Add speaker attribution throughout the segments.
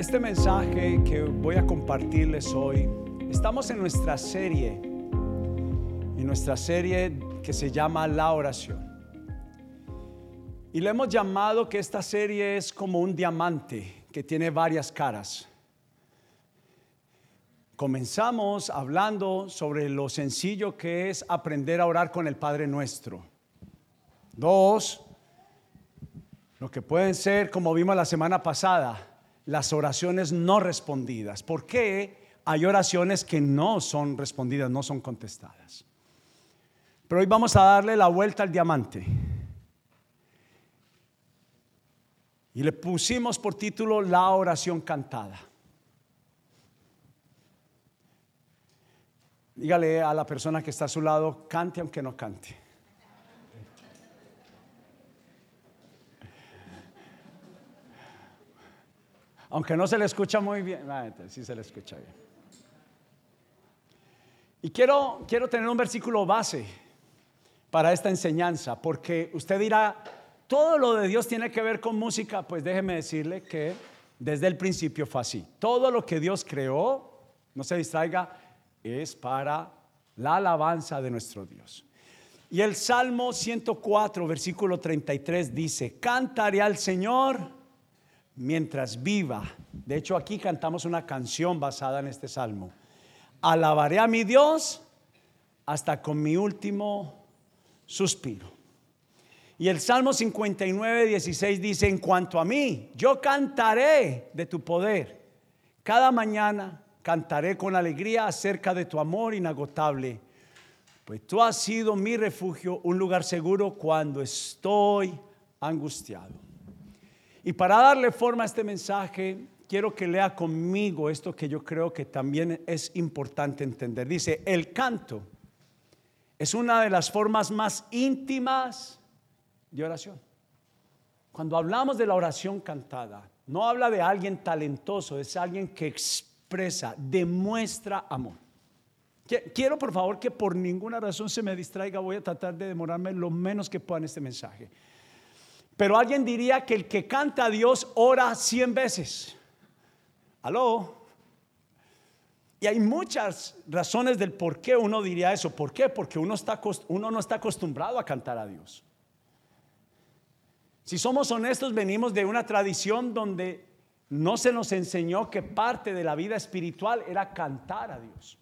Speaker 1: Este mensaje que voy a compartirles hoy, estamos en nuestra serie, en nuestra serie que se llama La oración. Y le hemos llamado que esta serie es como un diamante que tiene varias caras. Comenzamos hablando sobre lo sencillo que es aprender a orar con el Padre Nuestro. Dos, lo que pueden ser, como vimos la semana pasada, las oraciones no respondidas. ¿Por qué hay oraciones que no son respondidas, no son contestadas? Pero hoy vamos a darle la vuelta al diamante. Y le pusimos por título La oración cantada. Dígale a la persona que está a su lado, cante aunque no cante. Aunque no se le escucha muy bien, ah, sí se le escucha bien. Y quiero, quiero tener un versículo base para esta enseñanza, porque usted dirá, todo lo de Dios tiene que ver con música, pues déjeme decirle que desde el principio fue así. Todo lo que Dios creó, no se distraiga, es para la alabanza de nuestro Dios. Y el Salmo 104, versículo 33 dice, cantaré al Señor mientras viva. De hecho, aquí cantamos una canción basada en este salmo. Alabaré a mi Dios hasta con mi último suspiro. Y el Salmo 59, 16 dice, en cuanto a mí, yo cantaré de tu poder. Cada mañana cantaré con alegría acerca de tu amor inagotable, pues tú has sido mi refugio, un lugar seguro cuando estoy angustiado. Y para darle forma a este mensaje, quiero que lea conmigo esto que yo creo que también es importante entender. Dice, el canto es una de las formas más íntimas de oración. Cuando hablamos de la oración cantada, no habla de alguien talentoso, es alguien que expresa, demuestra amor. Quiero por favor que por ninguna razón se me distraiga, voy a tratar de demorarme lo menos que pueda en este mensaje. Pero alguien diría que el que canta a Dios ora cien veces. Aló. Y hay muchas razones del por qué uno diría eso. ¿Por qué? Porque uno no está acostumbrado a cantar a Dios. Si somos honestos, venimos de una tradición donde no se nos enseñó que parte de la vida espiritual era cantar a Dios.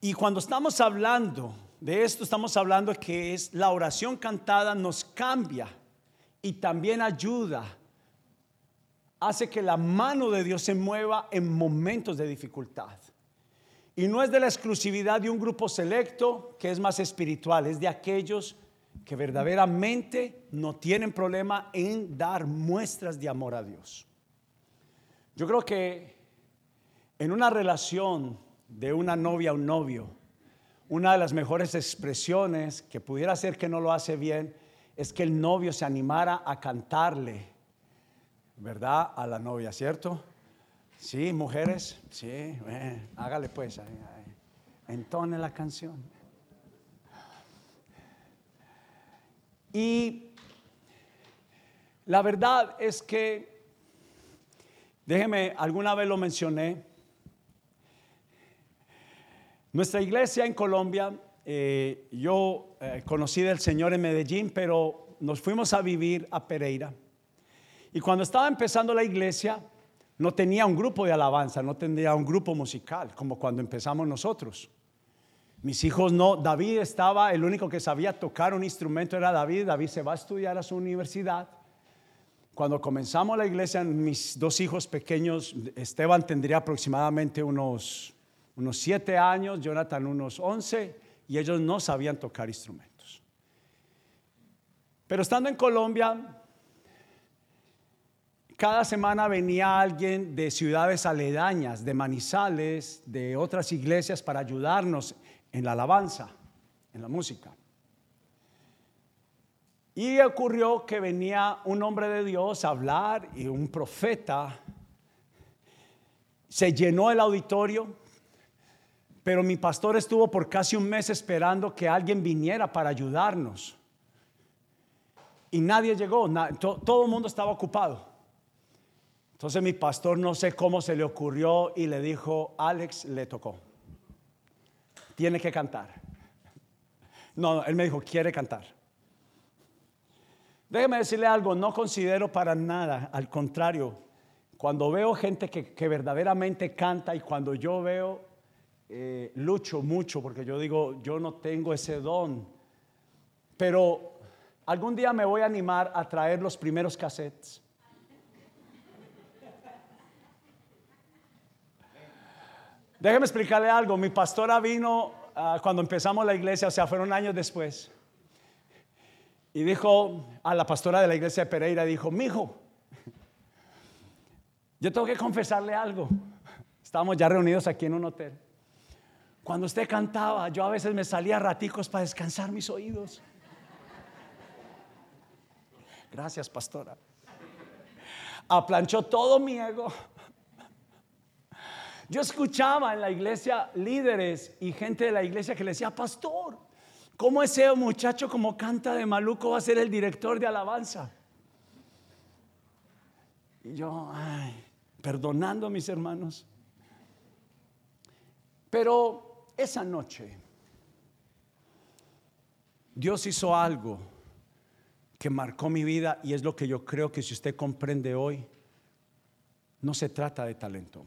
Speaker 1: Y cuando estamos hablando de esto estamos hablando que es la oración cantada nos cambia y también ayuda, hace que la mano de Dios se mueva en momentos de dificultad. Y no es de la exclusividad de un grupo selecto que es más espiritual, es de aquellos que verdaderamente no tienen problema en dar muestras de amor a Dios. Yo creo que en una relación de una novia a un novio, una de las mejores expresiones que pudiera ser que no lo hace bien es que el novio se animara a cantarle, ¿verdad? A la novia, ¿cierto? Sí, mujeres, sí, hágale pues, entone la canción. Y la verdad es que, déjeme, alguna vez lo mencioné, nuestra iglesia en Colombia, eh, yo eh, conocí del Señor en Medellín, pero nos fuimos a vivir a Pereira. Y cuando estaba empezando la iglesia, no tenía un grupo de alabanza, no tenía un grupo musical, como cuando empezamos nosotros. Mis hijos no, David estaba, el único que sabía tocar un instrumento era David, David se va a estudiar a su universidad. Cuando comenzamos la iglesia, mis dos hijos pequeños, Esteban tendría aproximadamente unos unos siete años, Jonathan unos once, y ellos no sabían tocar instrumentos. Pero estando en Colombia, cada semana venía alguien de ciudades aledañas, de Manizales, de otras iglesias para ayudarnos en la alabanza, en la música. Y ocurrió que venía un hombre de Dios a hablar y un profeta. Se llenó el auditorio, pero mi pastor estuvo por casi un mes esperando que alguien viniera para ayudarnos. Y nadie llegó, todo el mundo estaba ocupado. Entonces mi pastor no sé cómo se le ocurrió y le dijo, Alex le tocó. Tiene que cantar. No, él me dijo, quiere cantar. Déjeme decirle algo, no considero para nada, al contrario, cuando veo gente que, verdaderamente canta y cuando yo veo, eh, lucho mucho porque yo digo, yo no tengo ese don, pero algún día me voy a animar a traer los primeros cassettes. Déjeme explicarle algo, mi pastora vino ah, cuando empezamos la iglesia, o sea, fueron años después. Y dijo a la pastora de la iglesia de Pereira, dijo, mijo, yo tengo que confesarle algo. Estábamos ya reunidos aquí en un hotel. Cuando usted cantaba, yo a veces me salía raticos para descansar mis oídos. Gracias, pastora. Aplanchó todo mi ego. Yo escuchaba en la iglesia líderes y gente de la iglesia que le decía, pastor, ¿Cómo ese muchacho como canta de maluco va a ser el director de alabanza? Y yo, ay, perdonando a mis hermanos. Pero esa noche Dios hizo algo que marcó mi vida y es lo que yo creo que si usted comprende hoy, no se trata de talento,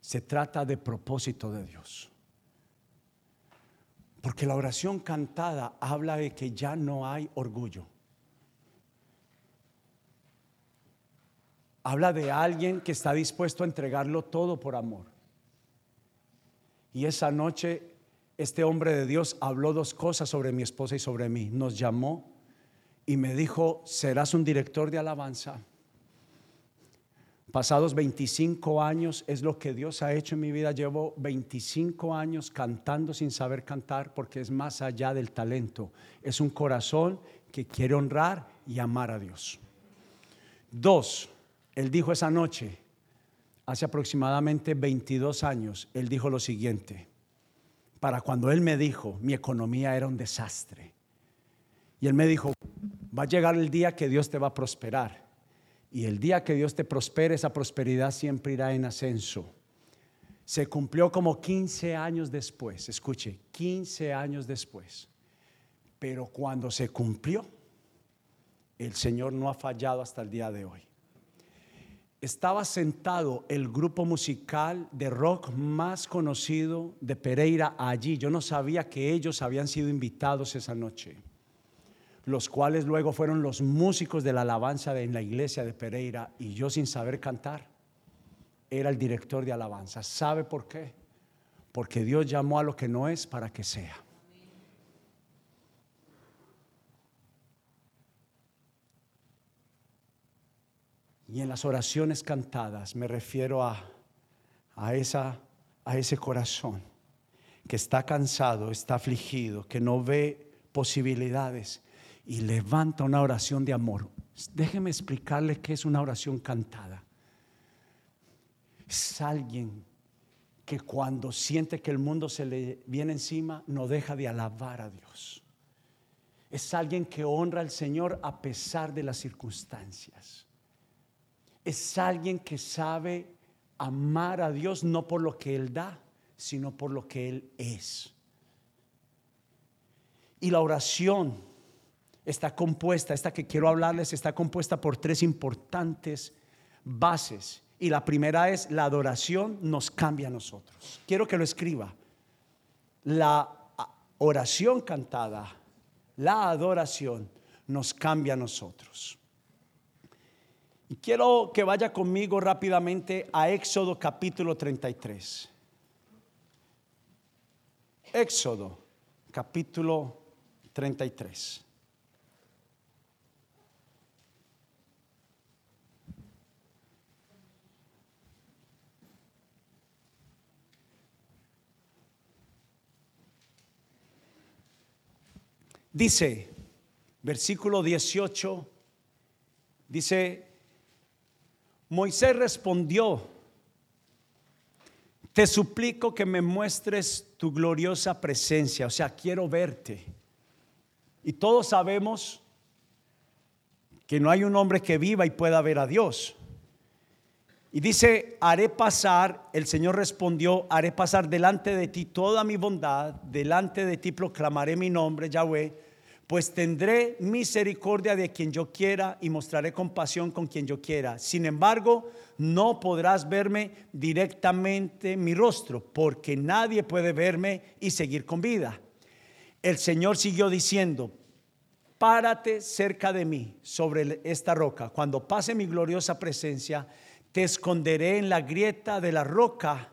Speaker 1: se trata de propósito de Dios. Porque la oración cantada habla de que ya no hay orgullo. Habla de alguien que está dispuesto a entregarlo todo por amor. Y esa noche este hombre de Dios habló dos cosas sobre mi esposa y sobre mí. Nos llamó y me dijo, serás un director de alabanza Pasados 25 años es lo que Dios ha hecho en mi vida. Llevo 25 años cantando sin saber cantar porque es más allá del talento. Es un corazón que quiere honrar y amar a Dios. Dos, él dijo esa noche, hace aproximadamente 22 años, él dijo lo siguiente. Para cuando él me dijo, mi economía era un desastre. Y él me dijo, va a llegar el día que Dios te va a prosperar y el día que Dios te prospere, esa prosperidad siempre irá en ascenso. Se cumplió como 15 años después, escuche, 15 años después. Pero cuando se cumplió, el Señor no ha fallado hasta el día de hoy. Estaba sentado el grupo musical de rock más conocido de Pereira allí. Yo no sabía que ellos habían sido invitados esa noche los cuales luego fueron los músicos de la alabanza en la iglesia de Pereira y yo sin saber cantar era el director de alabanza. ¿Sabe por qué? Porque Dios llamó a lo que no es para que sea. Y en las oraciones cantadas me refiero a, a, esa, a ese corazón que está cansado, está afligido, que no ve posibilidades y levanta una oración de amor. Déjeme explicarle qué es una oración cantada. Es alguien que cuando siente que el mundo se le viene encima, no deja de alabar a Dios. Es alguien que honra al Señor a pesar de las circunstancias. Es alguien que sabe amar a Dios no por lo que Él da, sino por lo que Él es. Y la oración está compuesta, esta que quiero hablarles, está compuesta por tres importantes bases. Y la primera es la adoración nos cambia a nosotros. Quiero que lo escriba. La oración cantada, la adoración nos cambia a nosotros. Y quiero que vaya conmigo rápidamente a Éxodo capítulo 33. Éxodo capítulo 33. Dice, versículo 18, dice, Moisés respondió, te suplico que me muestres tu gloriosa presencia, o sea, quiero verte. Y todos sabemos que no hay un hombre que viva y pueda ver a Dios. Y dice, haré pasar, el Señor respondió, haré pasar delante de ti toda mi bondad, delante de ti proclamaré mi nombre, Yahweh, pues tendré misericordia de quien yo quiera y mostraré compasión con quien yo quiera. Sin embargo, no podrás verme directamente mi rostro, porque nadie puede verme y seguir con vida. El Señor siguió diciendo, párate cerca de mí sobre esta roca. Cuando pase mi gloriosa presencia, te esconderé en la grieta de la roca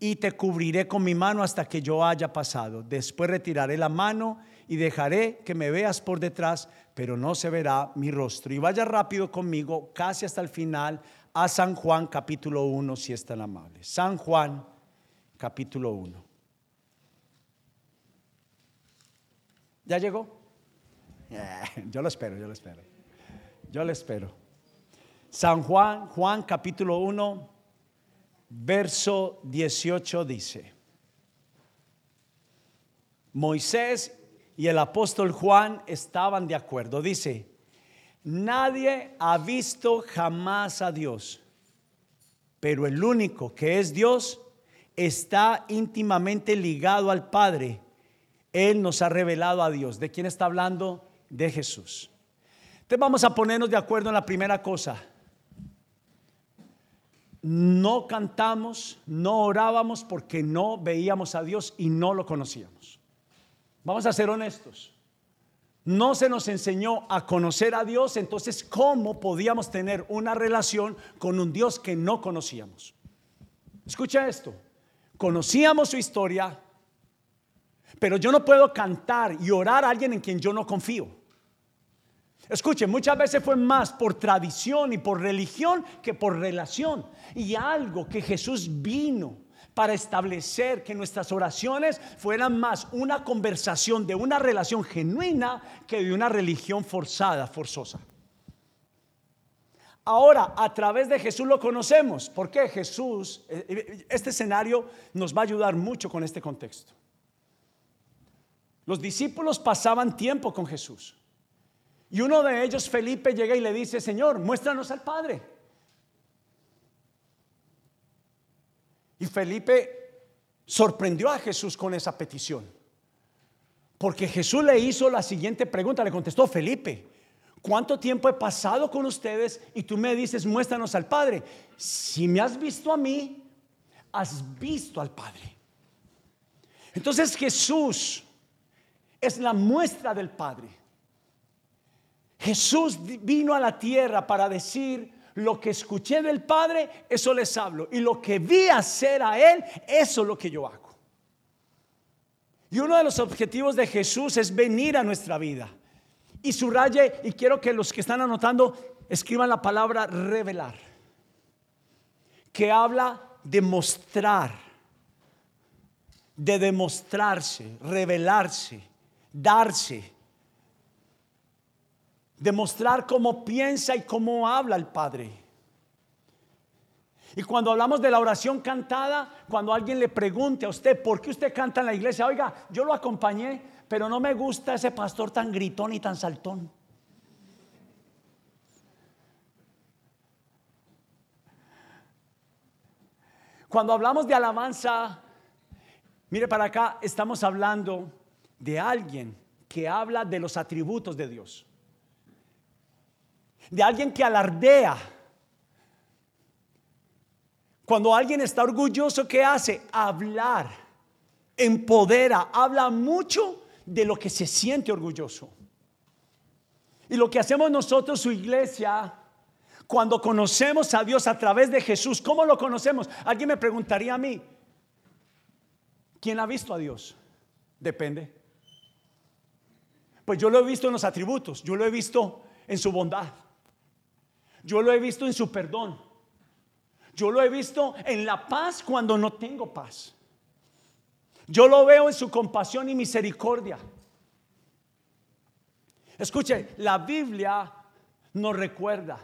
Speaker 1: y te cubriré con mi mano hasta que yo haya pasado. Después retiraré la mano y dejaré que me veas por detrás, pero no se verá mi rostro. Y vaya rápido conmigo, casi hasta el final, a San Juan capítulo 1, si es tan amable. San Juan capítulo 1. ¿Ya llegó? yo lo espero, yo lo espero. Yo lo espero. San Juan, Juan capítulo 1, verso 18 dice, Moisés y el apóstol Juan estaban de acuerdo. Dice, nadie ha visto jamás a Dios, pero el único que es Dios está íntimamente ligado al Padre. Él nos ha revelado a Dios. ¿De quién está hablando? De Jesús. Entonces vamos a ponernos de acuerdo en la primera cosa no cantamos, no orábamos porque no veíamos a Dios y no lo conocíamos. Vamos a ser honestos. No se nos enseñó a conocer a Dios, entonces ¿cómo podíamos tener una relación con un Dios que no conocíamos? Escucha esto. Conocíamos su historia, pero yo no puedo cantar y orar a alguien en quien yo no confío. Escuchen, muchas veces fue más por tradición y por religión que por relación. Y algo que Jesús vino para establecer que nuestras oraciones fueran más una conversación de una relación genuina que de una religión forzada, forzosa. Ahora, a través de Jesús lo conocemos. porque Jesús, eh, eh, este escenario nos va a ayudar mucho con este contexto. Los discípulos pasaban tiempo con Jesús. Y uno de ellos, Felipe, llega y le dice, Señor, muéstranos al Padre. Y Felipe sorprendió a Jesús con esa petición. Porque Jesús le hizo la siguiente pregunta, le contestó, Felipe, ¿cuánto tiempo he pasado con ustedes y tú me dices, muéstranos al Padre? Si me has visto a mí, has visto al Padre. Entonces Jesús es la muestra del Padre. Jesús vino a la tierra para decir, lo que escuché del Padre, eso les hablo. Y lo que vi hacer a Él, eso es lo que yo hago. Y uno de los objetivos de Jesús es venir a nuestra vida. Y subraye, y quiero que los que están anotando escriban la palabra revelar, que habla de mostrar, de demostrarse, revelarse, darse demostrar cómo piensa y cómo habla el Padre. Y cuando hablamos de la oración cantada, cuando alguien le pregunte a usted, ¿por qué usted canta en la iglesia? Oiga, yo lo acompañé, pero no me gusta ese pastor tan gritón y tan saltón. Cuando hablamos de alabanza, mire para acá, estamos hablando de alguien que habla de los atributos de Dios de alguien que alardea. Cuando alguien está orgulloso, ¿qué hace? Hablar, empodera, habla mucho de lo que se siente orgulloso. Y lo que hacemos nosotros, su iglesia, cuando conocemos a Dios a través de Jesús, ¿cómo lo conocemos? Alguien me preguntaría a mí, ¿quién ha visto a Dios? Depende. Pues yo lo he visto en los atributos, yo lo he visto en su bondad. Yo lo he visto en su perdón. Yo lo he visto en la paz cuando no tengo paz. Yo lo veo en su compasión y misericordia. Escuche, la Biblia nos recuerda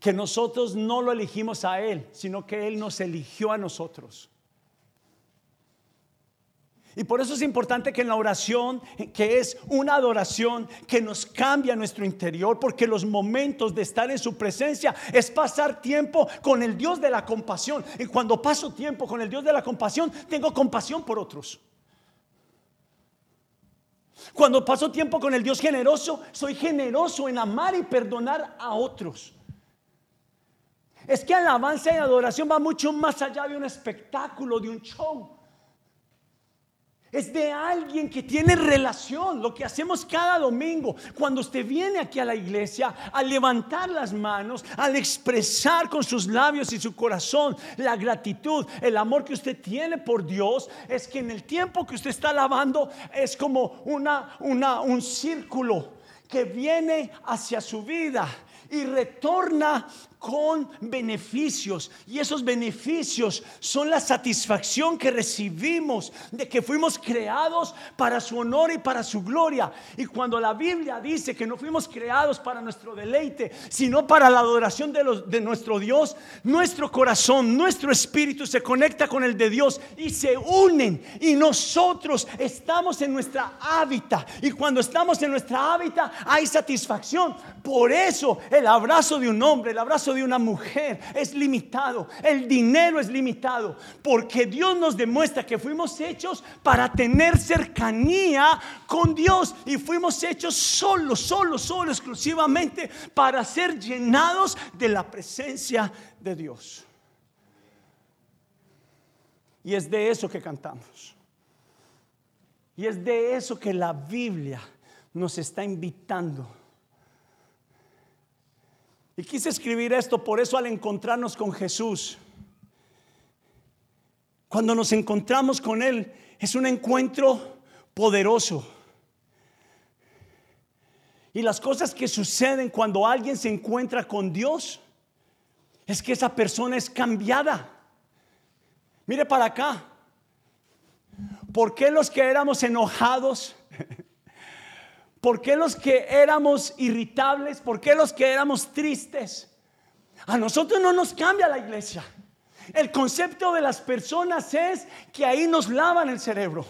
Speaker 1: que nosotros no lo elegimos a Él, sino que Él nos eligió a nosotros. Y por eso es importante que en la oración, que es una adoración que nos cambia nuestro interior, porque los momentos de estar en su presencia es pasar tiempo con el Dios de la compasión. Y cuando paso tiempo con el Dios de la compasión, tengo compasión por otros. Cuando paso tiempo con el Dios generoso, soy generoso en amar y perdonar a otros. Es que alabanza y adoración va mucho más allá de un espectáculo, de un show. Es de alguien que tiene relación, lo que hacemos cada domingo. Cuando usted viene aquí a la iglesia, al levantar las manos, al expresar con sus labios y su corazón la gratitud, el amor que usted tiene por Dios, es que en el tiempo que usted está alabando es como una, una, un círculo que viene hacia su vida y retorna con beneficios. Y esos beneficios son la satisfacción que recibimos de que fuimos creados para su honor y para su gloria. Y cuando la Biblia dice que no fuimos creados para nuestro deleite, sino para la adoración de, nuestro Dios, nuestro corazón, nuestro espíritu se conecta con el de Dios y se unen. Y nosotros estamos en nuestra hábitat. Y cuando estamos en nuestra hábitat hay satisfacción. Por eso el abrazo de un hombre, el abrazo de una mujer es limitado, el dinero es limitado, porque Dios nos demuestra que fuimos hechos para tener cercanía con Dios y fuimos hechos solo, solo, solo, exclusivamente para ser llenados de la presencia de Dios. Y es de eso que cantamos. Y es de eso que la Biblia nos está invitando y quise escribir esto, por eso al encontrarnos con Jesús, cuando nos encontramos con Él, es un encuentro poderoso. Y las cosas que suceden cuando alguien se encuentra con Dios, es que esa persona es cambiada. Mire para acá. ¿Por qué los que éramos enojados? ¿Por qué los que éramos irritables? ¿Por qué los que éramos tristes? A nosotros no nos cambia la iglesia. El concepto de las personas es que ahí nos lavan el cerebro.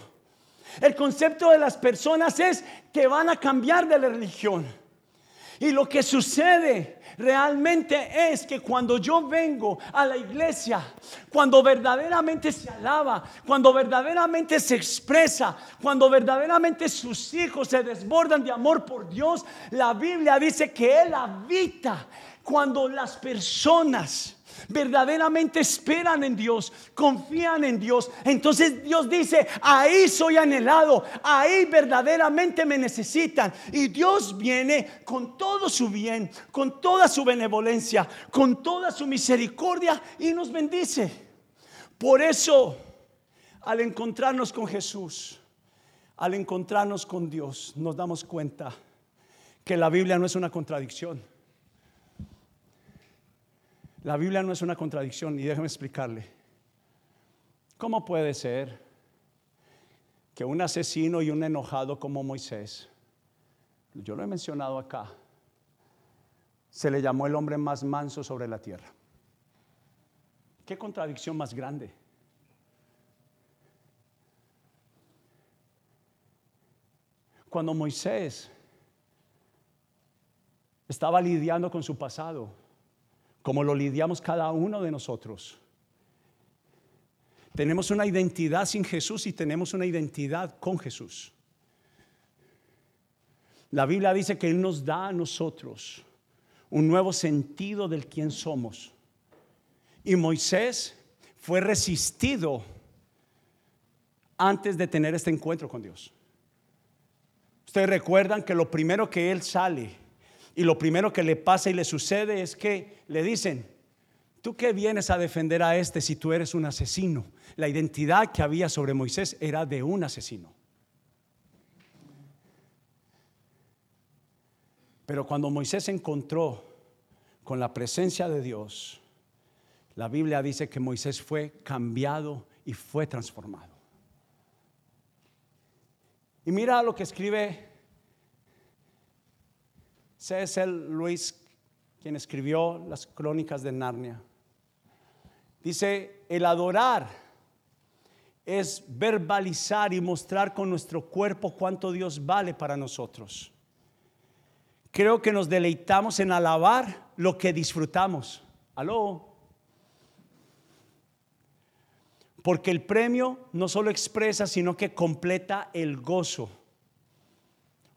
Speaker 1: El concepto de las personas es que van a cambiar de la religión. Y lo que sucede realmente es que cuando yo vengo a la iglesia, cuando verdaderamente se alaba, cuando verdaderamente se expresa, cuando verdaderamente sus hijos se desbordan de amor por Dios, la Biblia dice que Él habita cuando las personas verdaderamente esperan en Dios, confían en Dios, entonces Dios dice, ahí soy anhelado, ahí verdaderamente me necesitan. Y Dios viene con todo su bien, con toda su benevolencia, con toda su misericordia y nos bendice. Por eso, al encontrarnos con Jesús, al encontrarnos con Dios, nos damos cuenta que la Biblia no es una contradicción. La Biblia no es una contradicción y déjeme explicarle. ¿Cómo puede ser que un asesino y un enojado como Moisés, yo lo he mencionado acá, se le llamó el hombre más manso sobre la tierra? ¿Qué contradicción más grande? Cuando Moisés estaba lidiando con su pasado, como lo lidiamos cada uno de nosotros. Tenemos una identidad sin Jesús y tenemos una identidad con Jesús. La Biblia dice que Él nos da a nosotros un nuevo sentido del quién somos. Y Moisés fue resistido antes de tener este encuentro con Dios. Ustedes recuerdan que lo primero que Él sale y lo primero que le pasa y le sucede es que le dicen, ¿tú qué vienes a defender a este si tú eres un asesino? La identidad que había sobre Moisés era de un asesino. Pero cuando Moisés se encontró con la presencia de Dios, la Biblia dice que Moisés fue cambiado y fue transformado. Y mira lo que escribe C.S. Luis, quien escribió las crónicas de Narnia, dice, el adorar es verbalizar y mostrar con nuestro cuerpo cuánto Dios vale para nosotros. Creo que nos deleitamos en alabar lo que disfrutamos. Aló. Porque el premio no solo expresa, sino que completa el gozo.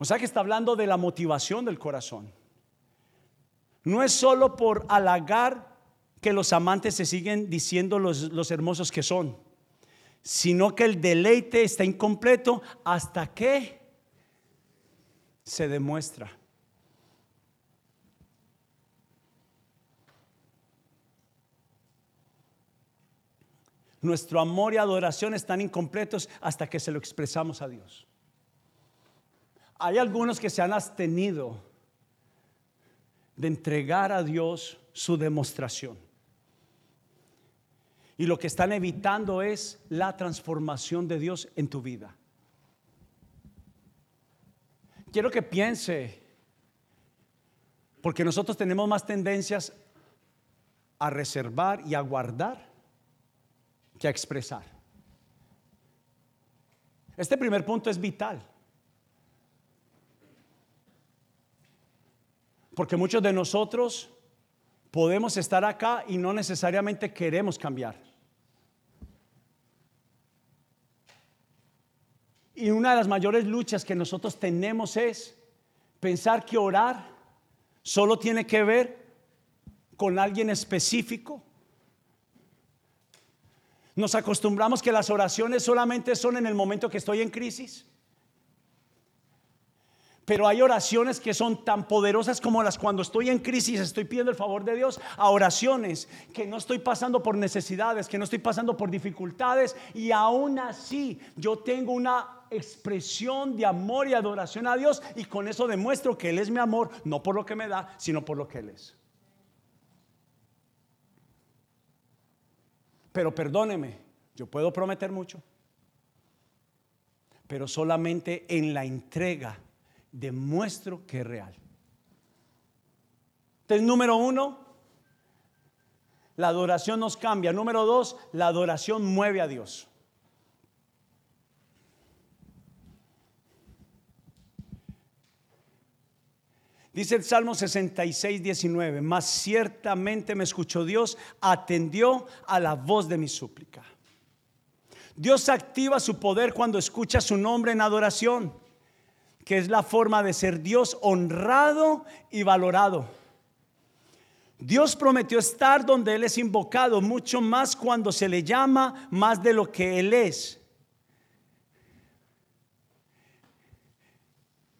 Speaker 1: O sea que está hablando de la motivación del corazón. No es solo por halagar que los amantes se siguen diciendo los, los hermosos que son, sino que el deleite está incompleto hasta que se demuestra. Nuestro amor y adoración están incompletos hasta que se lo expresamos a Dios. Hay algunos que se han abstenido de entregar a Dios su demostración. Y lo que están evitando es la transformación de Dios en tu vida. Quiero que piense, porque nosotros tenemos más tendencias a reservar y a guardar que a expresar. Este primer punto es vital. Porque muchos de nosotros podemos estar acá y no necesariamente queremos cambiar. Y una de las mayores luchas que nosotros tenemos es pensar que orar solo tiene que ver con alguien específico nos acostumbramos que las oraciones solamente son en el momento que estoy en crisis. Pero hay oraciones que son tan poderosas como las cuando estoy en crisis, estoy pidiendo el favor de Dios, a oraciones que no estoy pasando por necesidades, que no estoy pasando por dificultades y aún así yo tengo una expresión de amor y adoración a Dios y con eso demuestro que Él es mi amor, no por lo que me da, sino por lo que Él es. Pero perdóneme, yo puedo prometer mucho, pero solamente en la entrega demuestro que es real. Entonces, número uno, la adoración nos cambia. Número dos, la adoración mueve a Dios. Dice el Salmo 66, 19, mas ciertamente me escuchó Dios, atendió a la voz de mi súplica. Dios activa su poder cuando escucha su nombre en adoración, que es la forma de ser Dios honrado y valorado. Dios prometió estar donde Él es invocado, mucho más cuando se le llama más de lo que Él es.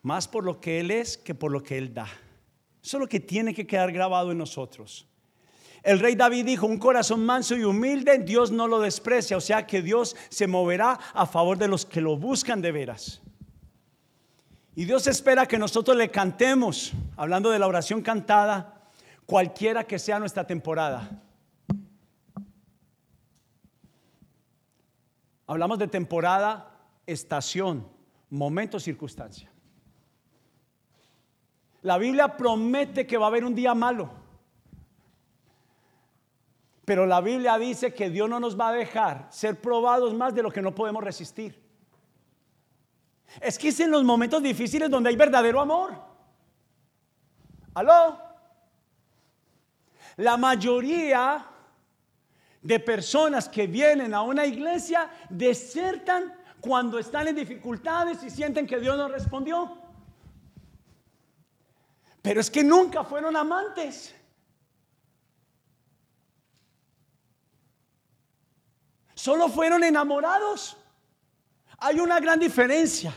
Speaker 1: más por lo que Él es que por lo que Él da. Eso es lo que tiene que quedar grabado en nosotros. El rey David dijo, un corazón manso y humilde, Dios no lo desprecia, o sea que Dios se moverá a favor de los que lo buscan de veras. Y Dios espera que nosotros le cantemos, hablando de la oración cantada, cualquiera que sea nuestra temporada. Hablamos de temporada, estación, momento, circunstancia. La Biblia promete que va a haber un día malo. Pero la Biblia dice que Dios no nos va a dejar ser probados más de lo que no podemos resistir. Es que es en los momentos difíciles donde hay verdadero amor. ¿Aló? La mayoría de personas que vienen a una iglesia desertan cuando están en dificultades y sienten que Dios no respondió. Pero es que nunca fueron amantes. Solo fueron enamorados. Hay una gran diferencia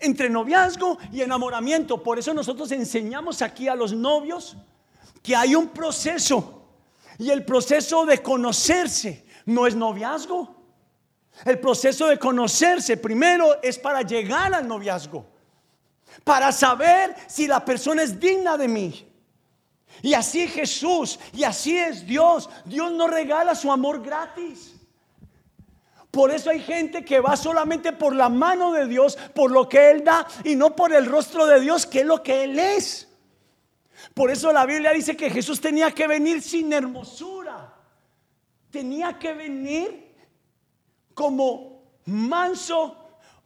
Speaker 1: entre noviazgo y enamoramiento. Por eso nosotros enseñamos aquí a los novios que hay un proceso. Y el proceso de conocerse no es noviazgo. El proceso de conocerse primero es para llegar al noviazgo para saber si la persona es digna de mí. Y así Jesús, y así es Dios. Dios no regala su amor gratis. Por eso hay gente que va solamente por la mano de Dios, por lo que Él da, y no por el rostro de Dios, que es lo que Él es. Por eso la Biblia dice que Jesús tenía que venir sin hermosura. Tenía que venir como manso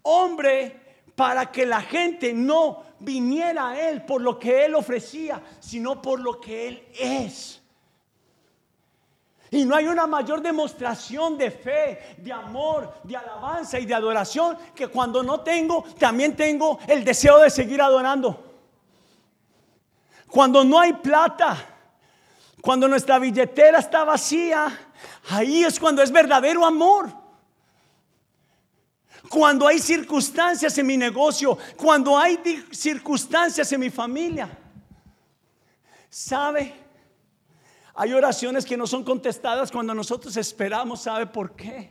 Speaker 1: hombre para que la gente no viniera a él por lo que él ofrecía, sino por lo que él es. Y no hay una mayor demostración de fe, de amor, de alabanza y de adoración que cuando no tengo, también tengo el deseo de seguir adorando. Cuando no hay plata, cuando nuestra billetera está vacía, ahí es cuando es verdadero amor. Cuando hay circunstancias en mi negocio, cuando hay circunstancias en mi familia. ¿Sabe? Hay oraciones que no son contestadas cuando nosotros esperamos. ¿Sabe por qué?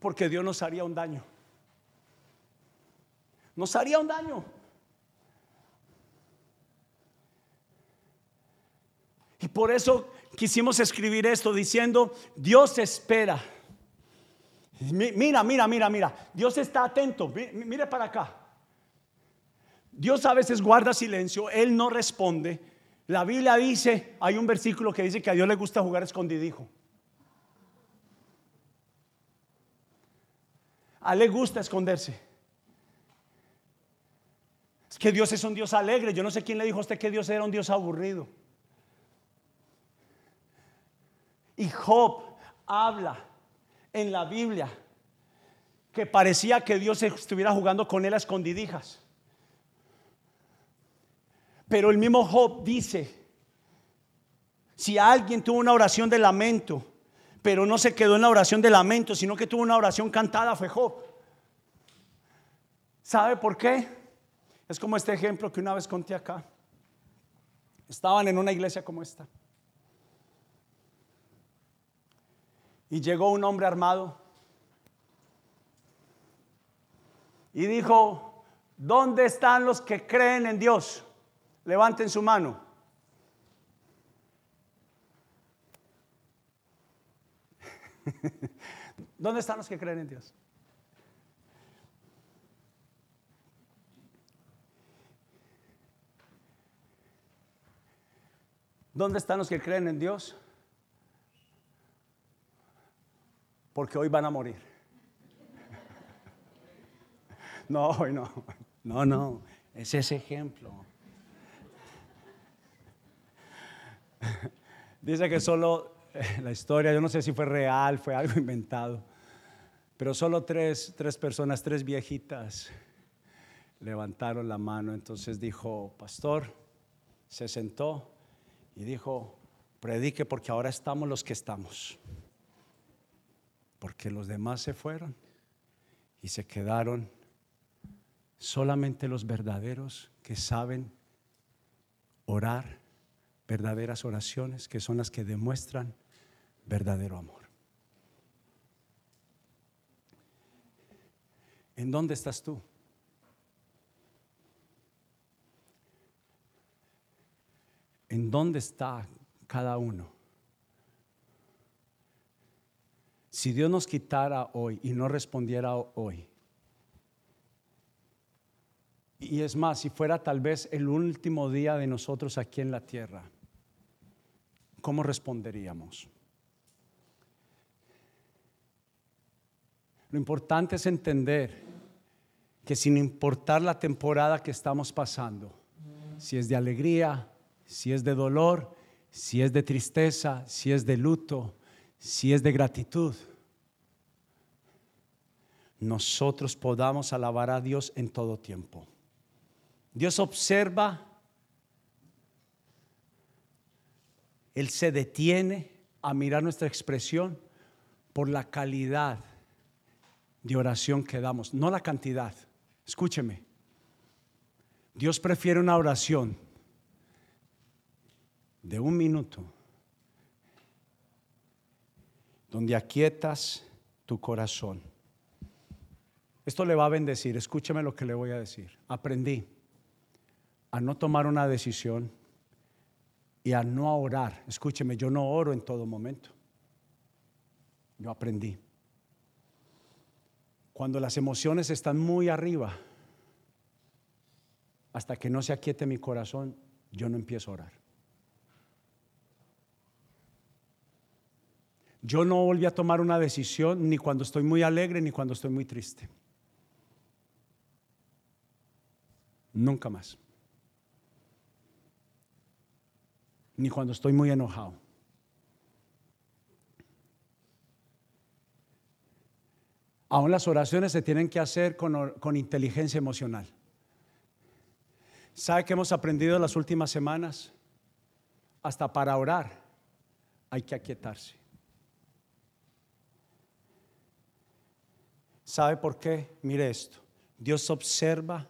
Speaker 1: Porque Dios nos haría un daño. Nos haría un daño. Y por eso quisimos escribir esto diciendo, Dios espera. Mira, mira, mira, mira. Dios está atento. Mire para acá. Dios a veces guarda silencio, Él no responde la Biblia dice, hay un versículo que dice que a Dios le gusta jugar escondidijo. A él le gusta esconderse. Es que Dios es un Dios alegre. Yo no sé quién le dijo a usted que Dios era un Dios aburrido. Y Job habla en la Biblia que parecía que Dios estuviera jugando con él a escondidijas. Pero el mismo Job dice, si alguien tuvo una oración de lamento, pero no se quedó en la oración de lamento, sino que tuvo una oración cantada, fue Job. ¿Sabe por qué? Es como este ejemplo que una vez conté acá. Estaban en una iglesia como esta. Y llegó un hombre armado y dijo, ¿dónde están los que creen en Dios? Levanten su mano. ¿Dónde están los que creen en Dios? ¿Dónde están los que creen en Dios? Porque hoy van a morir. No, hoy no. No, no. Es ese ejemplo. Dice que solo la historia, yo no sé si fue real, fue algo inventado, pero solo tres, tres personas, tres viejitas, levantaron la mano. Entonces dijo, pastor, se sentó y dijo, predique porque ahora estamos los que estamos. Porque los demás se fueron y se quedaron solamente los verdaderos que saben orar verdaderas oraciones que son las que demuestran verdadero amor. ¿En dónde estás tú? ¿En dónde está cada uno? Si Dios nos quitara hoy y no respondiera hoy, y es más, si fuera tal vez el último día de nosotros aquí en la tierra, ¿cómo responderíamos? Lo importante es entender que sin importar la temporada que estamos pasando, si es de alegría, si es de dolor, si es de tristeza, si es de luto, si es de gratitud, nosotros podamos alabar a Dios en todo tiempo. Dios observa Él se detiene a mirar nuestra expresión por la calidad de oración que damos, no la cantidad. Escúcheme. Dios prefiere una oración de un minuto donde aquietas tu corazón. Esto le va a bendecir. Escúcheme lo que le voy a decir. Aprendí a no tomar una decisión y a no orar. Escúcheme, yo no oro en todo momento. Yo aprendí. Cuando las emociones están muy arriba, hasta que no se aquiete mi corazón, yo no empiezo a orar. Yo no volví a tomar una decisión ni cuando estoy muy alegre ni cuando estoy muy triste. Nunca más. Ni cuando estoy muy enojado. Aún las oraciones se tienen que hacer con, con inteligencia emocional. ¿Sabe qué hemos aprendido en las últimas semanas? Hasta para orar hay que aquietarse. ¿Sabe por qué? Mire esto. Dios observa,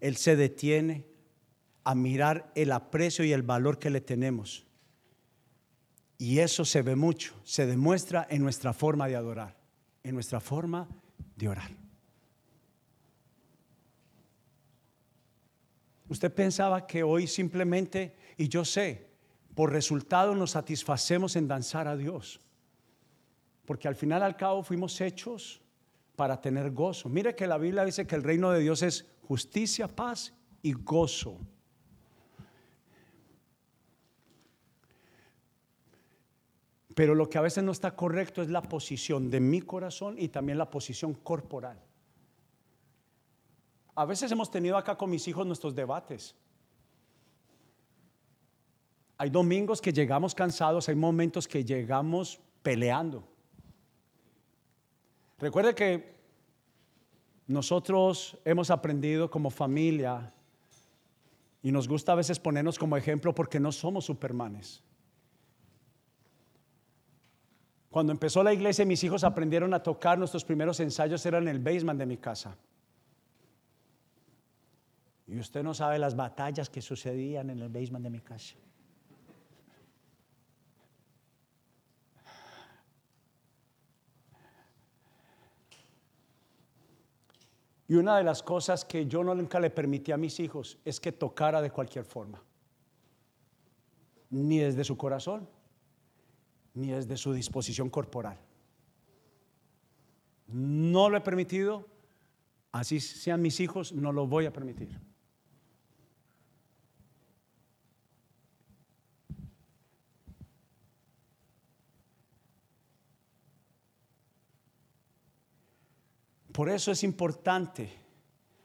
Speaker 1: Él se detiene a mirar el aprecio y el valor que le tenemos. Y eso se ve mucho, se demuestra en nuestra forma de adorar en nuestra forma de orar. Usted pensaba que hoy simplemente, y yo sé, por resultado nos satisfacemos en danzar a Dios. Porque al final al cabo fuimos hechos para tener gozo. Mire que la Biblia dice que el reino de Dios es justicia, paz y gozo. Pero lo que a veces no está correcto es la posición de mi corazón y también la posición corporal. A veces hemos tenido acá con mis hijos nuestros debates. Hay domingos que llegamos cansados, hay momentos que llegamos peleando. Recuerde que nosotros hemos aprendido como familia y nos gusta a veces ponernos como ejemplo porque no somos supermanes. Cuando empezó la iglesia, mis hijos aprendieron a tocar. Nuestros primeros ensayos eran en el basement de mi casa. Y usted no sabe las batallas que sucedían en el basement de mi casa. Y una de las cosas que yo nunca le permití a mis hijos es que tocara de cualquier forma, ni desde su corazón, ni es de su disposición corporal. No lo he permitido, así sean mis hijos, no lo voy a permitir. Por eso es importante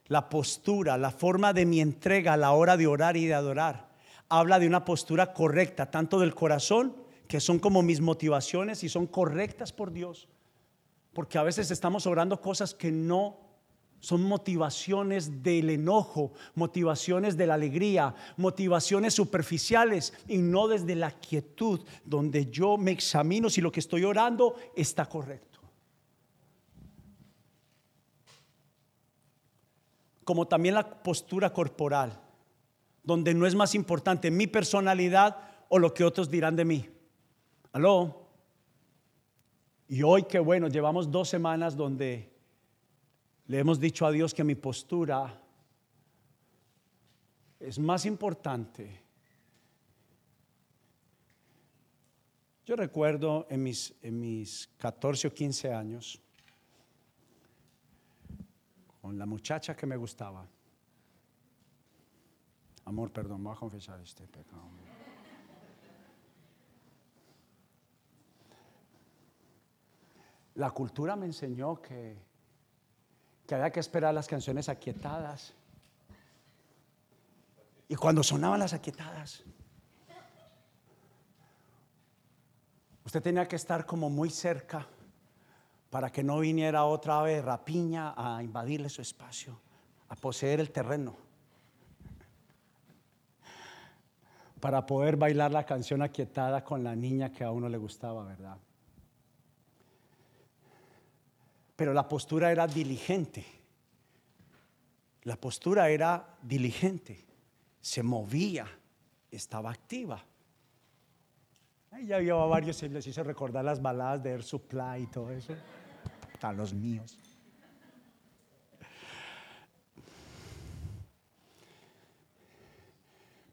Speaker 1: la postura, la forma de mi entrega a la hora de orar y de adorar. Habla de una postura correcta, tanto del corazón que son como mis motivaciones y son correctas por Dios. Porque a veces estamos orando cosas que no son motivaciones del enojo, motivaciones de la alegría, motivaciones superficiales y no desde la quietud donde yo me examino si lo que estoy orando está correcto. Como también la postura corporal, donde no es más importante mi personalidad o lo que otros dirán de mí. Aló. Y hoy qué bueno, llevamos dos semanas donde le hemos dicho a Dios que mi postura es más importante. Yo recuerdo en mis, en mis 14 o 15 años, con la muchacha que me gustaba, amor, perdón, voy a confesar este pecado. La cultura me enseñó que, que había que esperar las canciones aquietadas. Y cuando sonaban las aquietadas, usted tenía que estar como muy cerca para que no viniera otra vez rapiña a invadirle su espacio, a poseer el terreno, para poder bailar la canción aquietada con la niña que a uno le gustaba, ¿verdad? Pero la postura era diligente. La postura era diligente, se movía, estaba activa. Ahí ya había varios y les hice recordar las baladas de Air Supply y todo eso. Están los míos.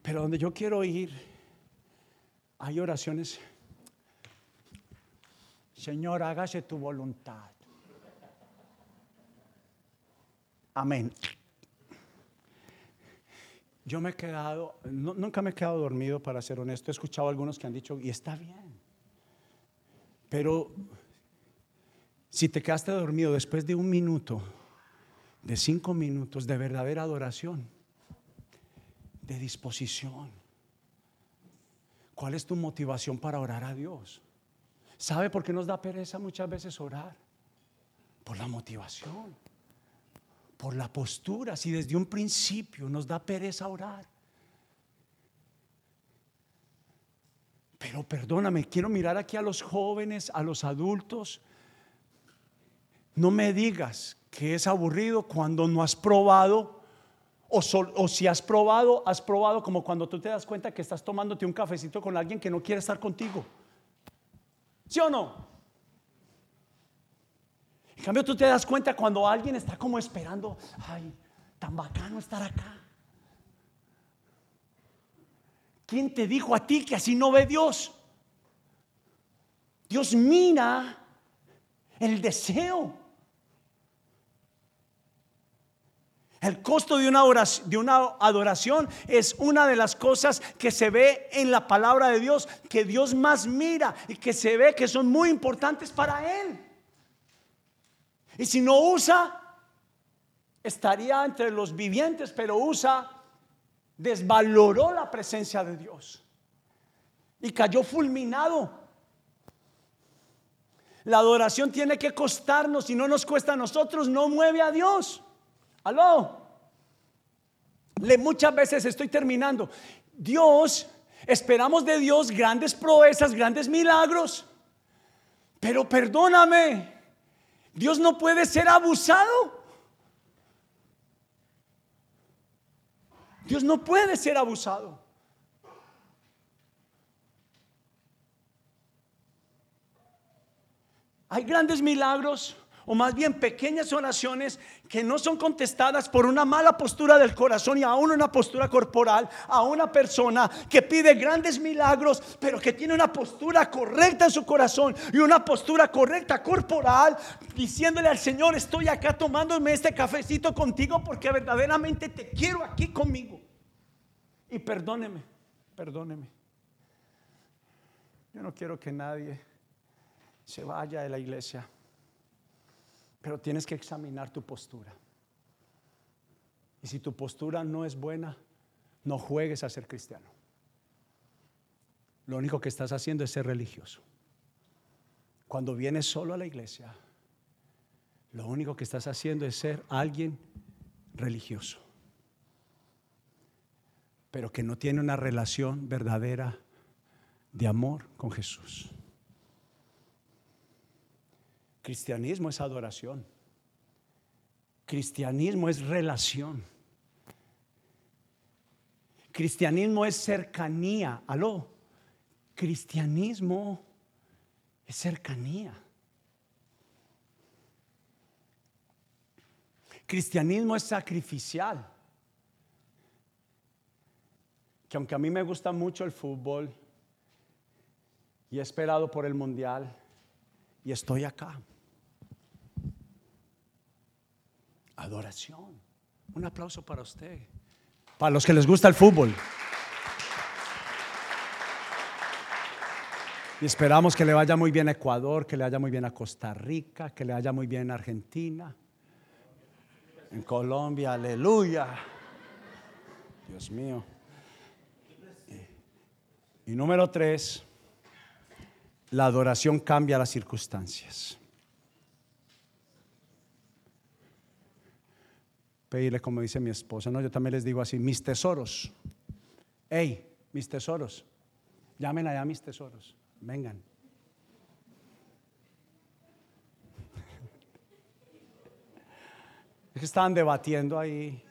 Speaker 1: Pero donde yo quiero ir, hay oraciones. Señor, hágase tu voluntad. Amén. Yo me he quedado, nunca me he quedado dormido para ser honesto. He escuchado a algunos que han dicho, y está bien. Pero si te quedaste dormido después de un minuto, de cinco minutos de verdadera adoración, de disposición, ¿cuál es tu motivación para orar a Dios? ¿Sabe por qué nos da pereza muchas veces orar? Por la motivación, por la postura. Si desde un principio nos da pereza orar. Pero perdóname, quiero mirar aquí a los jóvenes, a los adultos. No me digas que es aburrido cuando no has probado, o, si has probado, has probado como cuando tú te das cuenta que estás tomándote un cafecito con alguien que no quiere estar contigo. ¿Sí o no? En cambio, tú te das cuenta cuando alguien está como esperando, ay, tan bacano estar acá. ¿Quién te dijo a ti que así no ve Dios? Dios mira el deseo. El costo de una, de una, adoración es una de las cosas que se ve en la palabra de Dios, que Dios más mira y que se ve que son muy importantes para Él. Y si no usa, estaría entre los vivientes, pero usa, desvaloró la presencia de Dios y cayó fulminado. La adoración tiene que costarnos, y no nos cuesta a nosotros, no mueve a Dios. Aló. Le, muchas veces estoy terminando. Dios, esperamos de Dios grandes proezas, grandes milagros. Pero perdóname, Dios no puede ser abusado. Dios no puede ser abusado. Hay grandes milagros, o más bien pequeñas oraciones que no son contestadas por una mala postura del corazón y aún una postura corporal a una persona que pide grandes milagros, pero que tiene una postura correcta en su corazón y una postura correcta corporal, diciéndole al Señor, estoy acá tomándome este cafecito contigo porque verdaderamente te quiero aquí conmigo. Y perdóneme, perdóneme. Yo no quiero que nadie se vaya de la iglesia pero tienes que examinar tu postura. Y si tu postura no es buena, no juegues a ser cristiano. Lo único que estás haciendo es ser religioso. Cuando vienes solo a la iglesia, lo único que estás haciendo es ser alguien religioso, pero que no tiene una relación verdadera de amor con Jesús. Cristianismo es adoración. Cristianismo es relación. Cristianismo es cercanía. Aló. Cristianismo es cercanía. Cristianismo es sacrificial. Que aunque a mí me gusta mucho el fútbol y he esperado por el mundial y estoy acá. Adoración. Un aplauso para usted. Para los que les gusta el fútbol. Y esperamos que le vaya muy bien a Ecuador, que le vaya muy bien a Costa Rica, que le vaya muy bien a Argentina, en Colombia, aleluya. Dios mío. Y número tres, la adoración cambia las circunstancias. Pedirle como dice mi esposa, no, yo también les digo así, mis tesoros. Hey, mis tesoros. Llamen allá mis tesoros. Vengan. Es que estaban debatiendo ahí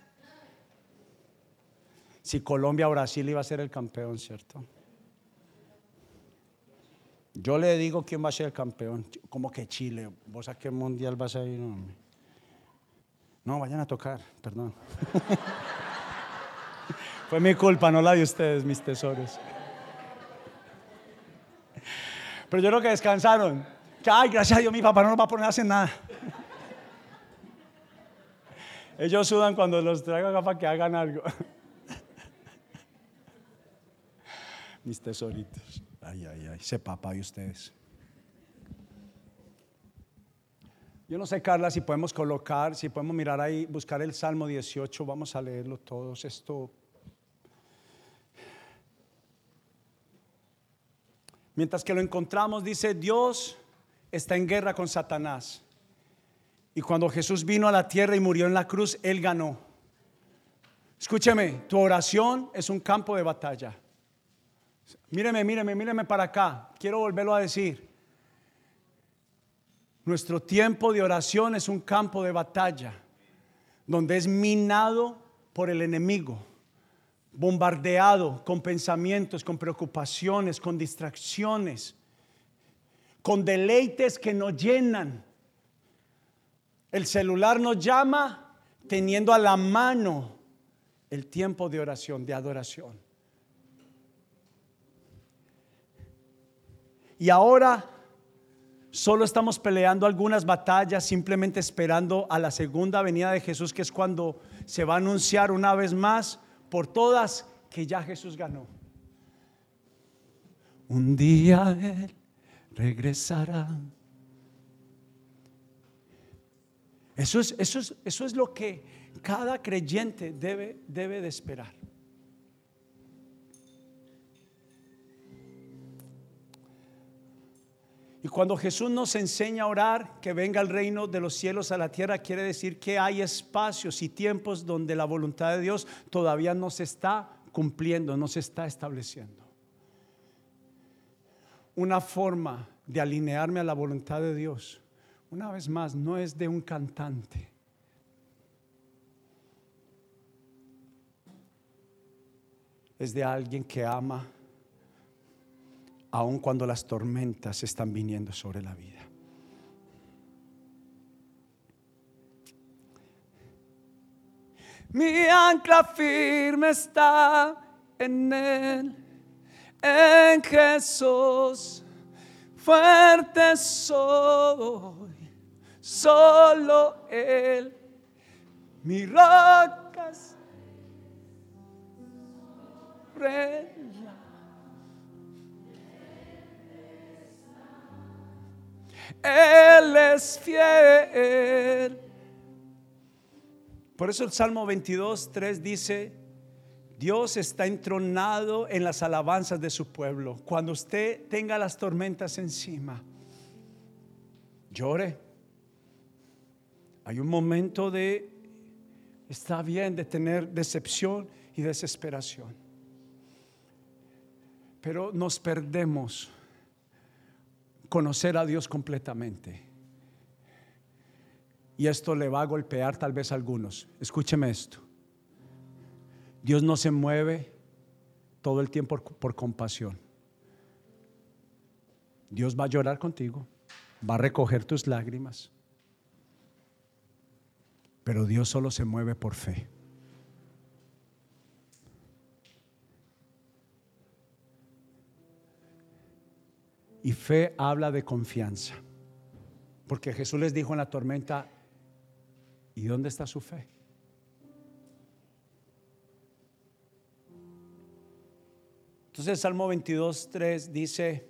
Speaker 1: si Colombia o Brasil iba a ser el campeón, ¿cierto? Yo le digo quién va a ser el campeón. Como que Chile. ¿Vos a qué mundial vas a ir? No, vayan a tocar, perdón. Fue mi culpa, no la de ustedes, mis tesoros. Pero yo creo que descansaron. Que, ay, gracias a Dios, mi papá no nos va a poner a hacer nada. Ellos sudan cuando los traigo acá para que hagan algo. Mis tesoritos. Ay, ay, ay. Ese papá de ustedes. Yo no sé, Carla, si podemos colocar, si podemos mirar ahí, buscar el Salmo 18, vamos a leerlo todos. Esto. Mientras que lo encontramos, dice, Dios está en guerra con Satanás. Y cuando Jesús vino a la tierra y murió en la cruz, Él ganó. Escúcheme, tu oración es un campo de batalla. Míreme, míreme, míreme para acá. Quiero volverlo a decir. Nuestro tiempo de oración es un campo de batalla, donde es minado por el enemigo, bombardeado con pensamientos, con preocupaciones, con distracciones, con deleites que nos llenan. El celular nos llama teniendo a la mano el tiempo de oración, de adoración. Y ahora Solo estamos peleando algunas batallas, simplemente esperando a la segunda venida de Jesús, que es cuando se va a anunciar una vez más por todas que ya Jesús ganó. Un día Él regresará. Eso es, eso es, eso es lo que cada creyente debe, debe de esperar. Y cuando Jesús nos enseña a orar, que venga el reino de los cielos a la tierra, quiere decir que hay espacios y tiempos donde la voluntad de Dios todavía no se está cumpliendo, no se está estableciendo. Una forma de alinearme a la voluntad de Dios, una vez más, no es de un cantante. Es de alguien que ama aun cuando las tormentas están viniendo sobre la vida. Mi ancla firme está en Él, en Jesús. Fuerte soy, solo Él, mi roca. Él es fiel. Por eso el Salmo 22, 3 dice, Dios está entronado en las alabanzas de su pueblo. Cuando usted tenga las tormentas encima, llore. Hay un momento de, está bien, de tener decepción y desesperación. Pero nos perdemos conocer a Dios completamente. Y esto le va a golpear tal vez a algunos. Escúcheme esto. Dios no se mueve todo el tiempo por, por, compasión. Dios va a llorar contigo, va a recoger tus lágrimas, pero Dios solo se mueve por fe. Y fe habla de confianza. Porque Jesús les dijo en la tormenta, ¿y dónde está su fe? Entonces Salmo 22, 3 dice,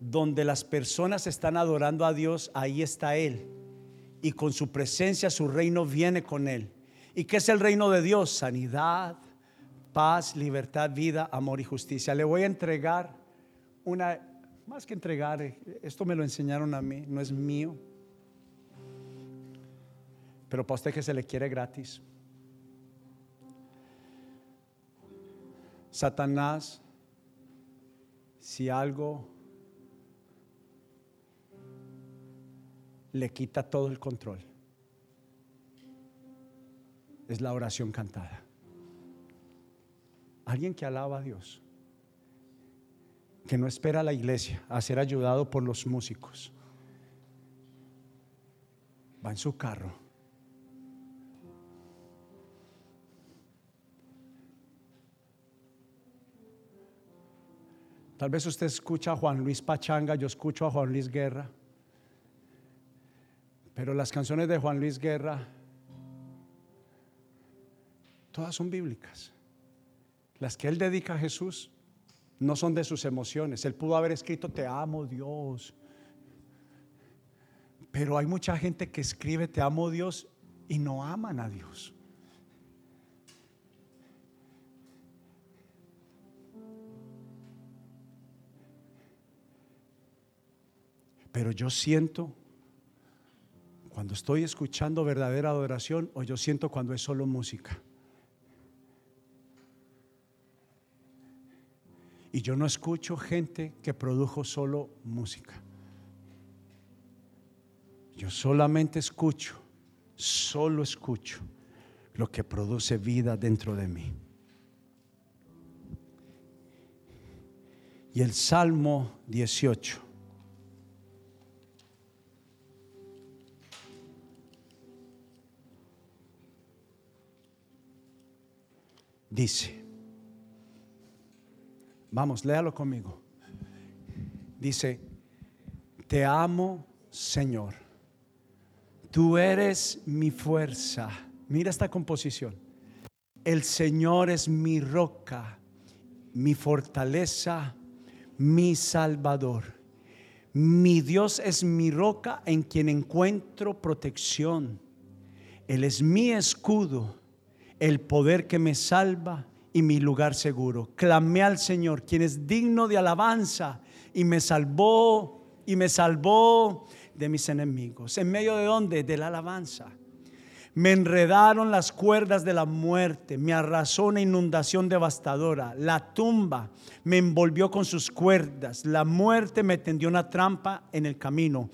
Speaker 1: donde las personas están adorando a Dios, ahí está Él. Y con su presencia su reino viene con Él. ¿Y qué es el reino de Dios? Sanidad, paz, libertad, vida, amor y justicia. Le voy a entregar una más que entregar, eh, esto me lo enseñaron a mí, no es mío. Pero para usted que se le quiere gratis. Satanás, si algo le quita todo el control, es la oración cantada. Alguien que alaba a Dios que no espera a la iglesia a ser ayudado por los músicos. Va en su carro. Tal vez usted escucha a Juan Luis Pachanga, yo escucho a Juan Luis Guerra. Pero las canciones de Juan Luis Guerra, todas son bíblicas. Las que él dedica a Jesús no son de sus emociones. Él pudo haber escrito, te amo Dios. Pero hay mucha gente que escribe te amo Dios y no aman a Dios. Pero yo siento cuando estoy escuchando verdadera adoración o yo siento cuando es solo música. Y yo no escucho gente que produjo solo música. Yo solamente escucho, solo escucho lo que produce vida dentro de mí. Y el Salmo 18. Dice, Vamos, léalo conmigo. Dice, te amo, Señor. Tú eres mi fuerza. Mira esta composición. El Señor es mi roca, mi fortaleza, mi salvador. Mi Dios es mi roca en quien encuentro protección. Él es mi escudo, el poder que me salva y mi lugar seguro. Clamé al Señor, quien es digno de alabanza, y me salvó, y me salvó de mis enemigos. ¿En medio de dónde? De la alabanza. Me enredaron las cuerdas de la muerte, me arrasó una inundación devastadora, la tumba me envolvió con sus cuerdas, la muerte me tendió una trampa en el camino.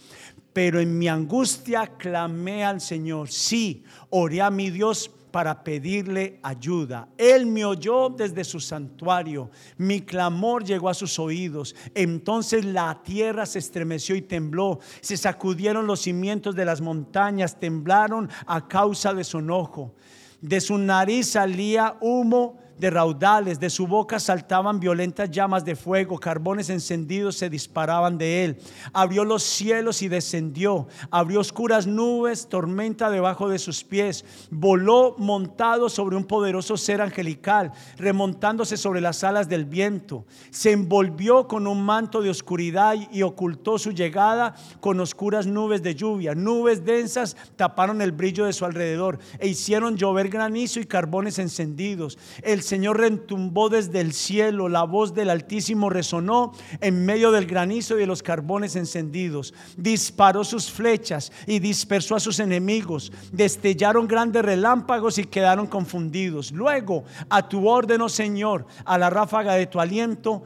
Speaker 1: Pero en mi angustia clamé al Señor, sí, oré a mi Dios para pedirle ayuda. Él me oyó desde su santuario, mi clamor llegó a sus oídos. Entonces la tierra se estremeció y tembló, se sacudieron los cimientos de las montañas, temblaron a causa de su enojo. De su nariz salía humo de raudales, de su boca saltaban violentas llamas de fuego, carbones encendidos se disparaban de él. Abrió los cielos y descendió, abrió oscuras nubes, tormenta debajo de sus pies, voló montado sobre un poderoso ser angelical, remontándose sobre las alas del viento. Se envolvió con un manto de oscuridad y ocultó su llegada con oscuras nubes de lluvia. Nubes densas taparon el brillo de su alrededor e hicieron llover granizo y carbones encendidos. El Señor retumbó desde el cielo, la voz del Altísimo resonó en medio del granizo y de los carbones encendidos. Disparó sus flechas y dispersó a sus enemigos. Destellaron grandes relámpagos y quedaron confundidos. Luego, a tu orden, oh Señor, a la ráfaga de tu aliento,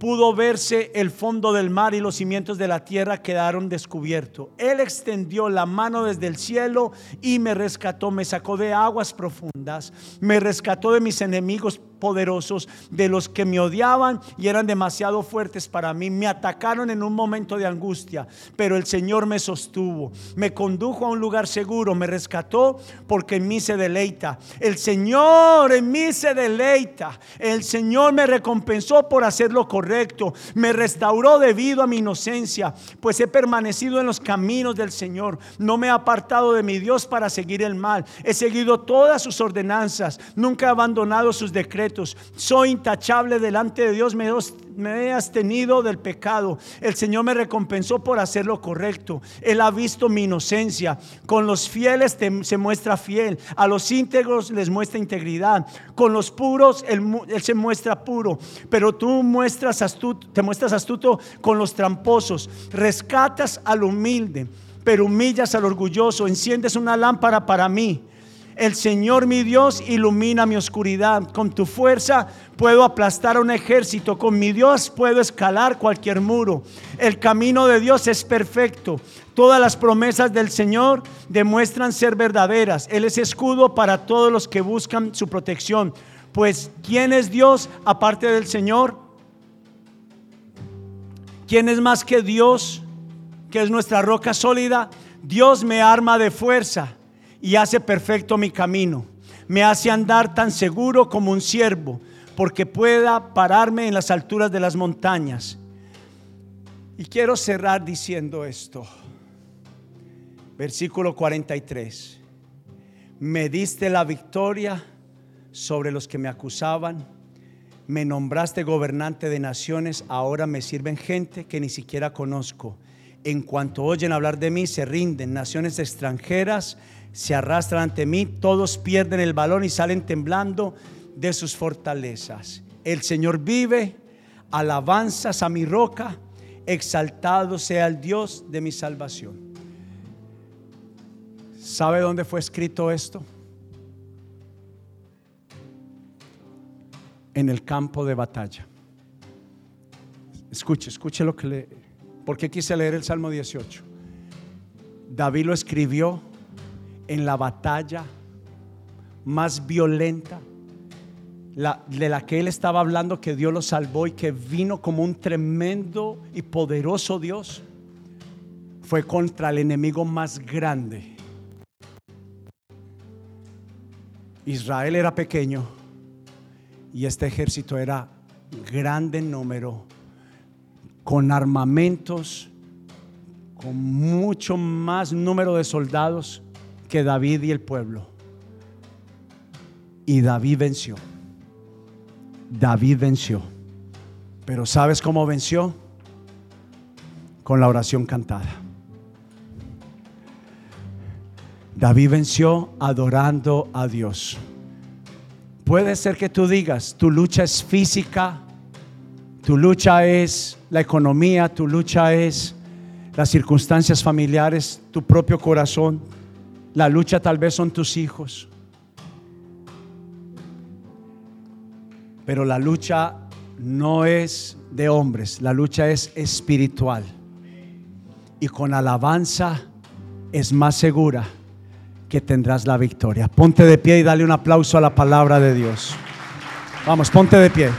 Speaker 1: pudo verse el fondo del mar y los cimientos de la tierra quedaron descubiertos. Él extendió la mano desde el cielo y me rescató, me sacó de aguas profundas, me rescató de mis enemigos poderosos, de los que me odiaban y eran demasiado fuertes para mí. Me atacaron en un momento de angustia, pero el Señor me sostuvo, me condujo a un lugar seguro, me rescató porque en mí se deleita. El Señor en mí se deleita. El Señor me recompensó por hacer lo correcto, me restauró debido a mi inocencia, pues he permanecido en los caminos del Señor. No me he apartado de mi Dios para seguir el mal. He seguido todas sus ordenanzas, nunca he abandonado sus decretos soy intachable delante de Dios. Me, me he abstenido del pecado. El Señor me recompensó por hacer lo correcto. Él ha visto mi inocencia. Con los fieles se muestra fiel. A los íntegros les muestra integridad. Con los puros él, se muestra puro. Pero tú muestras astuto, te muestras astuto con los tramposos. Rescatas al humilde, pero humillas al orgulloso. Enciendes una lámpara para mí el Señor mi Dios ilumina mi oscuridad. Con tu fuerza puedo aplastar a un ejército. Con mi Dios puedo escalar cualquier muro. El camino de Dios es perfecto. Todas las promesas del Señor demuestran ser verdaderas. Él es escudo para todos los que buscan su protección. Pues, ¿quién es Dios aparte del Señor? ¿Quién es más que Dios, que es nuestra roca sólida? Dios me arma de fuerza y hace perfecto mi camino. Me hace andar tan seguro como un siervo, porque pueda pararme en las alturas de las montañas. Y quiero cerrar diciendo esto. Versículo 43. Me diste la victoria sobre los que me acusaban. Me nombraste gobernante de naciones. Ahora me sirven gente que ni siquiera conozco. En cuanto oyen hablar de mí, se rinden. Naciones extranjeras se arrastran ante mí, todos pierden el balón y salen temblando de sus fortalezas. El Señor vive, alabanzas a mi roca, exaltado sea el Dios de mi salvación. ¿Sabe dónde fue escrito esto? En el campo de batalla. Escuche, escuche lo que le... ¿Por qué quise leer el Salmo 18? David lo escribió en la batalla más violenta de la que él estaba hablando, que Dios lo salvó y que vino como un tremendo y poderoso Dios, fue contra el enemigo más grande. Israel era pequeño y este ejército era grande en número, con armamentos, con mucho más número de soldados que David y el pueblo. Y David venció. David venció. Pero ¿sabes cómo venció? Con la oración cantada. David venció adorando a Dios. Puede ser que tú digas, tu lucha es física, tu lucha es la economía, tu lucha es las circunstancias familiares, tu propio corazón, la lucha tal vez son tus hijos. Pero la lucha no es de hombres, la lucha es espiritual. Y con alabanza es más segura que tendrás la victoria. Ponte de pie y dale un aplauso a la palabra de Dios. Vamos, ponte de pie.